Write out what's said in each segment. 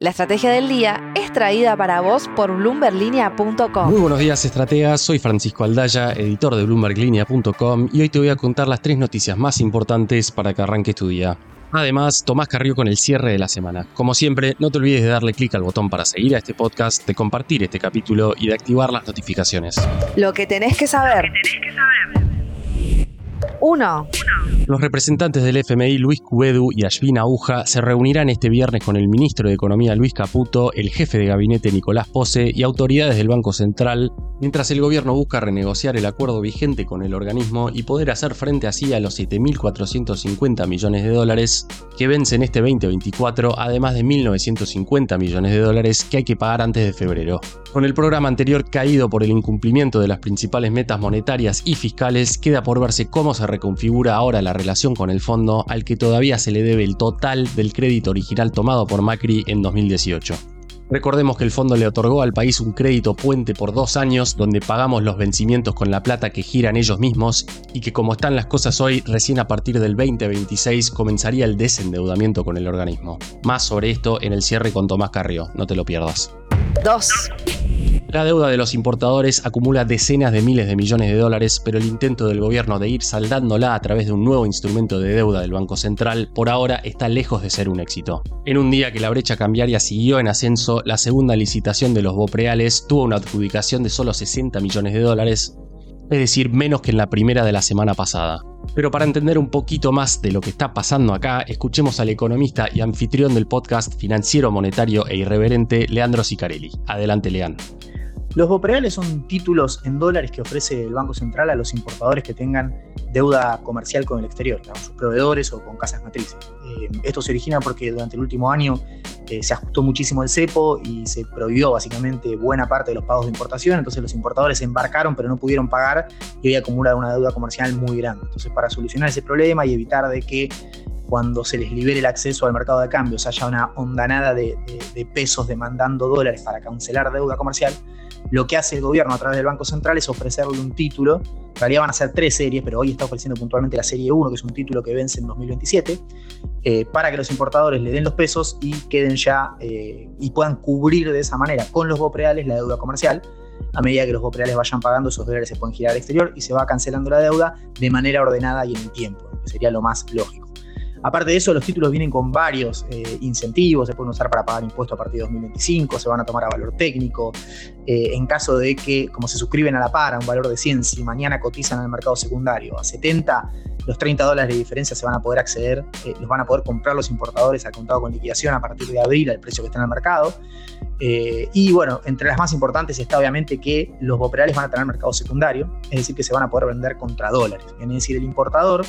La estrategia del día es traída para vos por bloomberlinia.com. Muy buenos días, estrategas. Soy Francisco Aldaya, editor de bloomberlinia.com y hoy te voy a contar las tres noticias más importantes para que arranques tu día. Además, Tomás Carrió con el cierre de la semana. Como siempre, no te olvides de darle clic al botón para seguir a este podcast, de compartir este capítulo y de activar las notificaciones. Lo que tenés que saber. 1. Los representantes del FMI Luis Cubedu y Ashvin Aguja se reunirán este viernes con el ministro de Economía Luis Caputo, el jefe de gabinete Nicolás Pose y autoridades del Banco Central, mientras el gobierno busca renegociar el acuerdo vigente con el organismo y poder hacer frente así a los 7.450 millones de dólares que vencen este 2024, además de 1.950 millones de dólares que hay que pagar antes de febrero. Con el programa anterior caído por el incumplimiento de las principales metas monetarias y fiscales, queda por verse cómo se reconfigura ahora la relación con el fondo al que todavía se le debe el total del crédito original tomado por Macri en 2018. Recordemos que el fondo le otorgó al país un crédito puente por dos años donde pagamos los vencimientos con la plata que giran ellos mismos y que como están las cosas hoy, recién a partir del 2026 comenzaría el desendeudamiento con el organismo. Más sobre esto en el cierre con Tomás Carrió, no te lo pierdas. 2. La deuda de los importadores acumula decenas de miles de millones de dólares, pero el intento del gobierno de ir saldándola a través de un nuevo instrumento de deuda del Banco Central por ahora está lejos de ser un éxito. En un día que la brecha cambiaria siguió en ascenso, la segunda licitación de los Bopreales tuvo una adjudicación de solo 60 millones de dólares, es decir, menos que en la primera de la semana pasada. Pero para entender un poquito más de lo que está pasando acá, escuchemos al economista y anfitrión del podcast financiero, monetario e irreverente, Leandro Sicarelli. Adelante, Leandro. Los BOPREALES son títulos en dólares que ofrece el Banco Central a los importadores que tengan deuda comercial con el exterior, con sus proveedores o con casas matrices. Eh, esto se origina porque durante el último año eh, se ajustó muchísimo el cepo y se prohibió básicamente buena parte de los pagos de importación, entonces los importadores embarcaron pero no pudieron pagar y hoy acumulan una deuda comercial muy grande. Entonces para solucionar ese problema y evitar de que cuando se les libere el acceso al mercado de cambios haya una ondanada de, pesos demandando dólares para cancelar deuda comercial, lo que hace el gobierno a través del Banco Central es ofrecerle un título. En realidad van a ser tres series, pero hoy está ofreciendo puntualmente la serie 1, que es un título que vence en 2027, eh, para que los importadores le den los pesos y queden ya eh, y puedan cubrir de esa manera con los BOPREALES la deuda comercial. A medida que los BOPREALES vayan pagando, esos dólares se pueden girar al exterior y se va cancelando la deuda de manera ordenada y en el tiempo, que sería lo más lógico. Aparte de eso, los títulos vienen con varios eh, incentivos, se pueden usar para pagar impuestos a partir de 2025, se van a tomar a valor técnico. Eh, en caso de que, como se suscriben a la par a un valor de 100, si mañana cotizan en el mercado secundario a 70, los 30 dólares de diferencia se van a poder acceder, eh, los van a poder comprar los importadores al contado con liquidación a partir de abril al precio que está en el mercado. y bueno, entre las más importantes está obviamente que los boperales van a tener mercado secundario, es decir, que se van a poder vender contra dólares. Es decir, el importador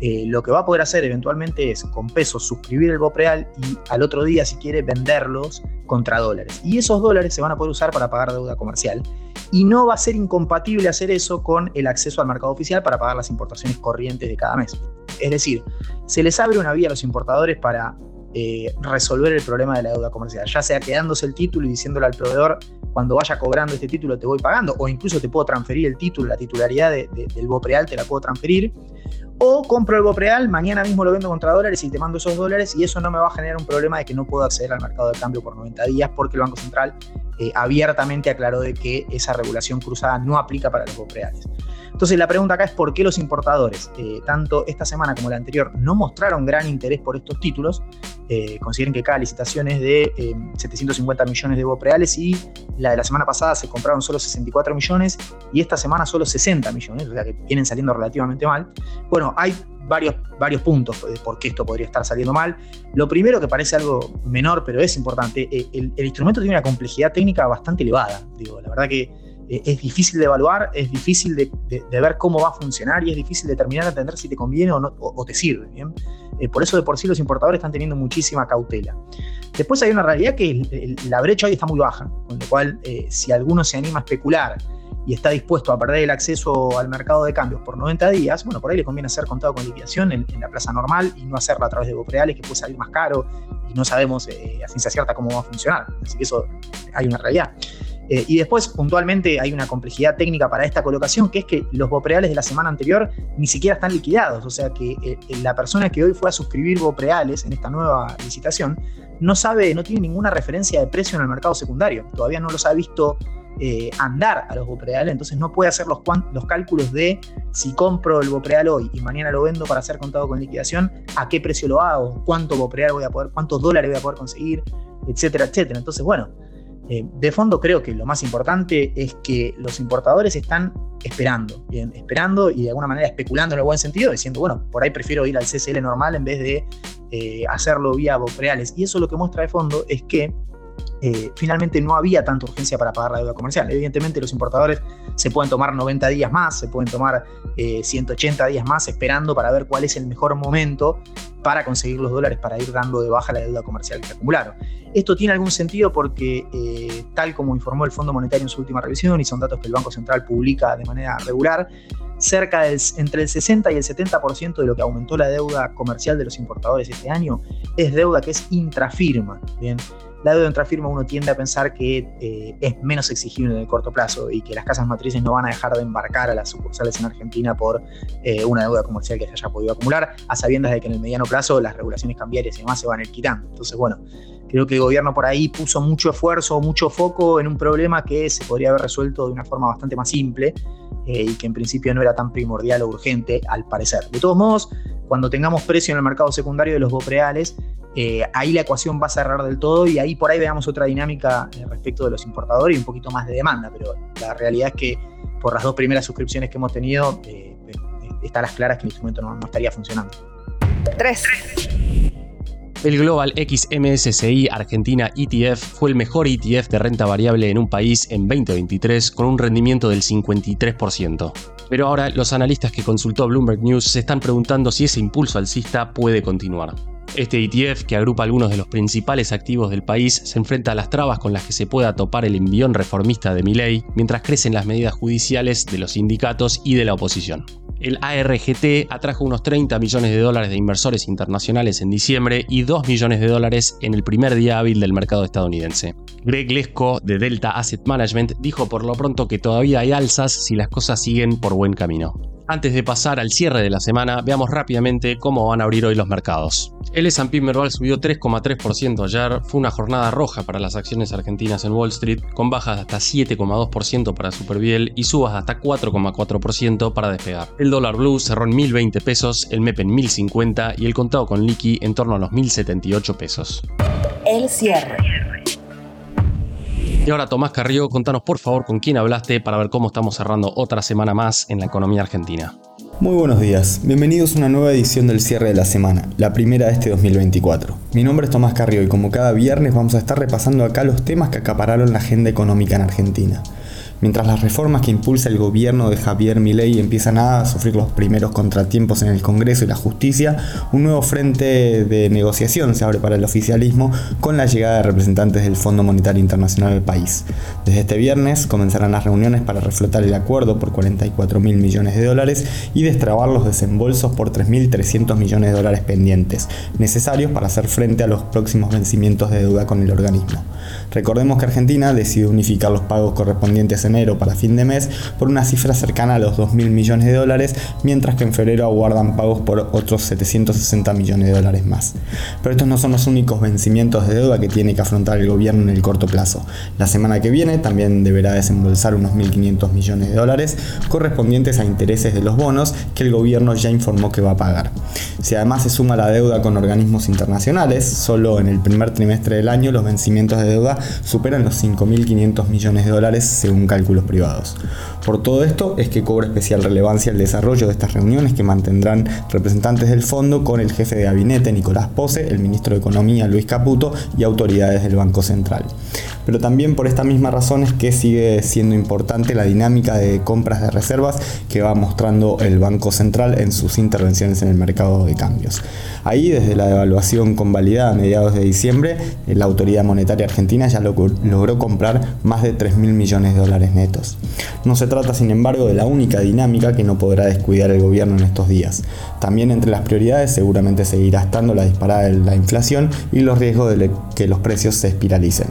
eh, lo que va a poder hacer eventualmente es con pesos suscribir el BOPREAL y al otro día, si quiere, venderlos contra dólares. Y esos dólares se van a poder usar para pagar deuda comercial. Y no va a ser incompatible hacer eso con el acceso al mercado oficial para pagar las importaciones corrientes de cada mes. Es decir, se les abre una vía a los importadores para eh, resolver el problema de la deuda comercial, ya sea quedándose el título y diciéndole al proveedor, cuando vaya cobrando este título te voy pagando, o incluso te puedo transferir el título, la titularidad del BOPREAL te la puedo transferir, o compro el BOPREAL, mañana mismo lo vendo contra dólares y te mando esos dólares y eso no me va a generar un problema de que no puedo acceder al mercado de cambio por 90 días porque el Banco Central eh, abiertamente aclaró de que esa regulación cruzada no aplica para los BOPREALes. Entonces la pregunta acá es por qué los importadores, eh, tanto esta semana como la anterior, no mostraron gran interés por estos títulos. Eh, consideren que cada licitación es de 750 eh, millones de bopreales y la de la semana pasada se compraron solo 64 millones y esta semana solo 60 millones, o sea que vienen saliendo relativamente mal. Bueno, hay varios, varios puntos de por qué esto podría estar saliendo mal. Lo primero, que parece algo menor, pero es importante, el, el instrumento tiene una complejidad técnica bastante elevada. Digo, la verdad que eh, es difícil de evaluar, es difícil de, ver cómo va a funcionar y es difícil determinar, entender si te conviene o, no, o, te sirve. ¿bien? Eh, por eso de por sí los importadores están teniendo muchísima cautela. Después hay una realidad que la brecha hoy está muy baja, con lo cual eh, si alguno se anima a especular y está dispuesto a perder el acceso al mercado de cambios por 90 días, bueno, por ahí le conviene hacer contado con liquidación en, la plaza normal y no hacerlo a través de Bopreales, que puede salir más caro y no sabemos a ciencia cierta cómo va a funcionar. Así que eso hay una realidad. Eh, y después, puntualmente, hay una complejidad técnica para esta colocación, que es que los Bopreales de la semana anterior ni siquiera están liquidados. O sea que eh, la persona que hoy fue a suscribir Bopreales en esta nueva licitación no sabe, no tiene ninguna referencia de precio en el mercado secundario. Todavía no los ha visto eh, andar a los Bopreales, entonces no puede hacer los, los cálculos de si compro el Bopreal hoy y mañana lo vendo para ser contado con liquidación, a qué precio lo hago, cuánto Bopreal voy a poder, cuántos dólares voy a poder conseguir, etcétera, etcétera. Entonces, bueno, eh, de fondo creo que lo más importante es que los importadores están esperando, esperando y de alguna manera especulando en el buen sentido, diciendo, bueno, por ahí prefiero ir al CCL normal en vez de eh, hacerlo vía Bopreales. Y eso lo que muestra de fondo es que eh, finalmente no había tanta urgencia para pagar la deuda comercial. Evidentemente los importadores se pueden tomar 90 días más, se pueden tomar 180 días más esperando para ver cuál es el mejor momento para conseguir los dólares para ir dando de baja la deuda comercial que acumularon. Esto tiene algún sentido porque, eh, tal como informó el Fondo Monetario en su última revisión, y son datos que el Banco Central publica de manera regular, cerca del, entre el 60 y el 70% de lo que aumentó la deuda comercial de los importadores este año es deuda que es intrafirma. Bien, la deuda intrafirma uno tiende a pensar que eh, es menos exigible en el corto plazo y que las casas matrices no van a dejar de embarcar a las sucursales en Argentina por eh, una deuda comercial que se haya podido acumular, a sabiendas de que en el mediano plazo las regulaciones cambiarias y demás se van a ir quitando. Entonces, bueno, creo que el gobierno por ahí puso mucho esfuerzo, mucho foco en un problema que se podría haber resuelto de una forma bastante más simple eh, y que en principio no era tan primordial o urgente al parecer. De todos modos, cuando tengamos precio en el mercado secundario de los bopreales, eh, ahí la ecuación va a cerrar del todo y ahí por ahí veamos otra dinámica eh, respecto de los importadores y un poquito más de demanda, pero la realidad es que por las dos primeras suscripciones que hemos tenido, eh, está a las claras que el instrumento no, no estaría funcionando. 3. El Global XMSCI Argentina ETF fue el mejor ETF de renta variable en un país en 2023 con un rendimiento del 53%. Pero ahora los analistas que consultó Bloomberg News se están preguntando si ese impulso alcista puede continuar. Este ETF, que agrupa algunos de los principales activos del país, se enfrenta a las trabas con las que se pueda topar el envión reformista de Milei, mientras crecen las medidas judiciales de los sindicatos y de la oposición. El ARGT atrajo unos 30 millones de dólares de inversores internacionales en diciembre y 2 millones de dólares en el primer día hábil del mercado estadounidense. Greg Lesko de Delta Asset Management dijo por lo pronto que todavía hay alzas si las cosas siguen por buen camino. Antes de pasar al cierre de la semana, veamos rápidamente cómo van a abrir hoy los mercados. El S&P Merval subió 3,3% ayer, fue una jornada roja para las acciones argentinas en Wall Street, con bajas de hasta 7,2% para Superviel y subas de hasta 4,4% para despegar. El dólar blue cerró en 1020 pesos, el MEP en 1050 y el contado con liqui en torno a los 1078 pesos. El cierre. Y ahora Tomás Carrió, contanos por favor con quién hablaste para ver cómo estamos cerrando otra semana más en la economía argentina. Muy buenos días, bienvenidos a una nueva edición del cierre de la semana, la primera de este 2024. Mi nombre es Tomás Carrió y como cada viernes vamos a estar repasando acá los temas que acapararon la agenda económica en Argentina. Mientras las reformas que impulsa el gobierno de Javier Milei empiezan a sufrir los primeros contratiempos en el Congreso y la justicia, un nuevo frente de negociación se abre para el oficialismo con la llegada de representantes del Fondo Monetario Internacional al país. Desde este viernes comenzarán las reuniones para reflotar el acuerdo por 44 mil millones de dólares y destrabar los desembolsos por 3.300 millones de dólares pendientes, necesarios para hacer frente a los próximos vencimientos de deuda con el organismo. Recordemos que Argentina decidió unificar los pagos correspondientes a enero para fin de mes por una cifra cercana a los 2.000 millones de dólares, mientras que en febrero aguardan pagos por otros 760 millones de dólares más. Pero estos no son los únicos vencimientos de deuda que tiene que afrontar el gobierno en el corto plazo. La semana que viene también deberá desembolsar unos 1.500 millones de dólares correspondientes a intereses de los bonos que el gobierno ya informó que va a pagar. Si además se suma la deuda con organismos internacionales, solo en el primer trimestre del año los vencimientos de deuda superan los 5.500 millones de dólares según cálculos privados. Por todo esto es que cobra especial relevancia el desarrollo de estas reuniones que mantendrán representantes del fondo con el jefe de gabinete Nicolás Pose, el ministro de Economía Luis Caputo y autoridades del Banco Central. Pero también por esta misma razón es que sigue siendo importante la dinámica de compras de reservas que va mostrando el Banco Central en sus intervenciones en el mercado de cambios. Ahí, desde la devaluación convalidada a mediados de diciembre, la autoridad monetaria argentina ya logró comprar más de 3 mil millones de dólares netos. No se trata, sin embargo, de la única dinámica que no podrá descuidar el gobierno en estos días. También entre las prioridades seguramente seguirá estando la disparada de la inflación y los riesgos de que los precios se espiralicen.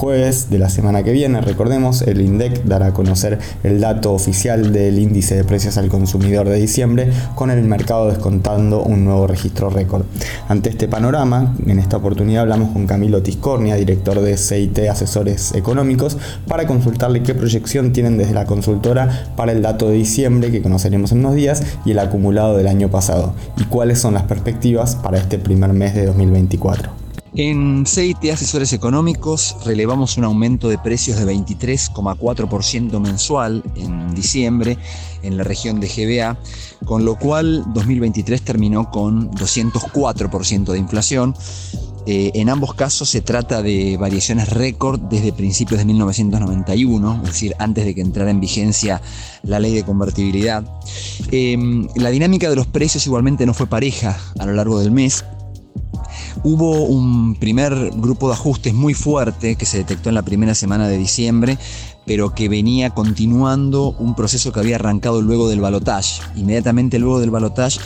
Jueves de la semana que viene, recordemos, el INDEC dará a conocer el dato oficial del índice de precios al consumidor de diciembre, con el mercado descontando un nuevo registro récord. Ante este panorama, en esta oportunidad hablamos con Camilo Tiscornia, director de CIT Asesores Económicos, para consultarle qué proyección tienen desde la consultora para el dato de diciembre que conoceremos en unos días y el acumulado del año pasado, y cuáles son las perspectivas para este primer mes de 2024. En CIT Asesores Económicos relevamos un aumento de precios de 23,4% mensual en diciembre en la región de GBA, con lo cual 2023 terminó con 204% de inflación. Eh, en ambos casos se trata de variaciones récord desde principios de 1991, es decir, antes de que entrara en vigencia la ley de convertibilidad. Em, la dinámica de los precios igualmente no fue pareja a lo largo del mes. Hubo un primer grupo de ajustes muy fuerte que se detectó en la primera semana de diciembre, pero que venía continuando un proceso que había arrancado luego del balotage. Inmediatamente luego del balotage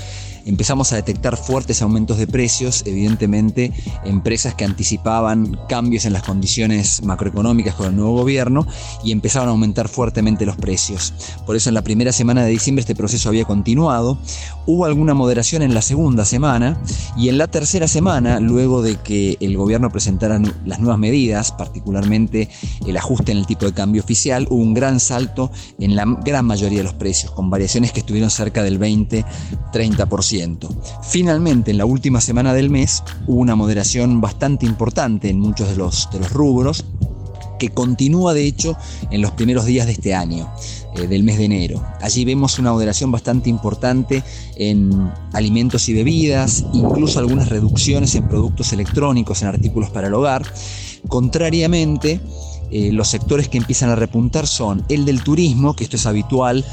empezamos a detectar fuertes aumentos de precios, evidentemente empresas que anticipaban cambios en las condiciones macroeconómicas con el nuevo gobierno y empezaron a aumentar fuertemente los precios. Por eso en la primera semana de diciembre este proceso había continuado, hubo alguna moderación en la segunda semana y en la tercera semana, luego de que el gobierno presentara las nuevas medidas, particularmente el ajuste en el tipo de cambio oficial, hubo un gran salto en la gran mayoría de los precios, con variaciones que estuvieron cerca del 20-30%. Finalmente, en la última semana del mes hubo una moderación bastante importante en muchos de los, rubros, que continúa de hecho en los primeros días de este año, eh, del mes de enero. Allí vemos una moderación bastante importante en alimentos y bebidas, incluso algunas reducciones en productos electrónicos, en artículos para el hogar. Contrariamente, eh, los sectores que empiezan a repuntar son el del turismo, que esto es habitual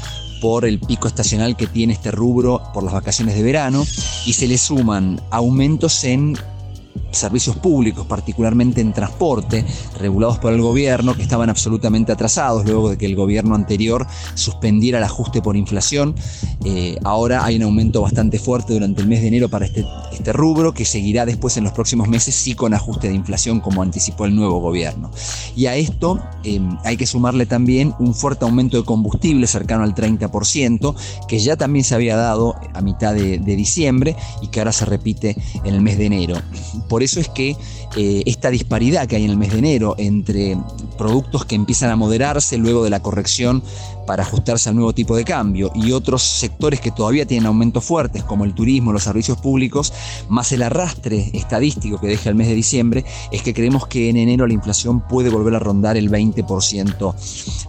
por el pico estacional que tiene este rubro por las vacaciones de verano y se le suman aumentos en servicios públicos, particularmente en transporte, regulados por el gobierno, que estaban absolutamente atrasados luego de que el gobierno anterior suspendiera el ajuste por inflación. Eh, ahora hay un aumento bastante fuerte durante el mes de enero para este, este rubro, que seguirá después en los próximos meses sí con ajuste de inflación, como anticipó el nuevo gobierno. Y a esto em, hay que sumarle también un fuerte aumento de combustible cercano al 30%, que ya también se había dado a mitad de, de diciembre y que ahora se repite en el mes de enero. Por eso es que eh, esta disparidad que hay en el mes de enero entre productos que empiezan a moderarse luego de la corrección para ajustarse al nuevo tipo de cambio y otros sectores que todavía tienen aumentos fuertes como el turismo, los servicios públicos, más el arrastre estadístico que deja el mes de diciembre, es que creemos que en enero la inflación puede volver a rondar el 20%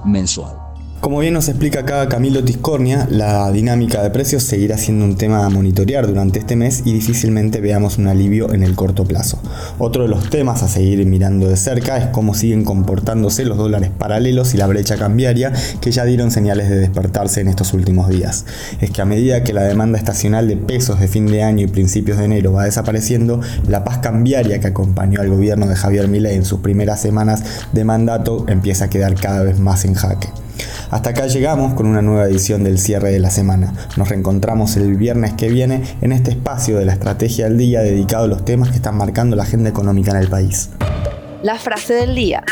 mensual. Como bien nos explica acá Camilo Tiscornia, la dinámica de precios seguirá siendo un tema a monitorear durante este mes y difícilmente veamos un alivio en el corto plazo. Otro de los temas a seguir mirando de cerca es cómo siguen comportándose los dólares paralelos y la brecha cambiaria que ya dieron señales de despertarse en estos últimos días. Es que a medida que la demanda estacional de pesos de fin de año y principios de enero va desapareciendo, la paz cambiaria que acompañó al gobierno de Javier Milei en sus primeras semanas de mandato empieza a quedar cada vez más en jaque. Hasta acá llegamos con una nueva edición del cierre de la semana. Nos reencontramos el viernes que viene en este espacio de la Estrategia del Día dedicado a los temas que están marcando la agenda económica en el país. La frase del día.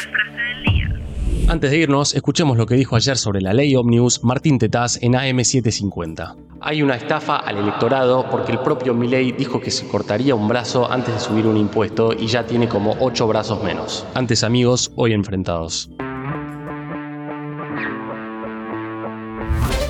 Antes de irnos, escuchemos lo que dijo ayer sobre la ley Omnibus Martín Tetaz en AM750. Hay una estafa al electorado porque el propio Milei dijo que se cortaría un brazo antes de subir un impuesto y ya tiene como 8 brazos menos. Antes amigos, hoy enfrentados.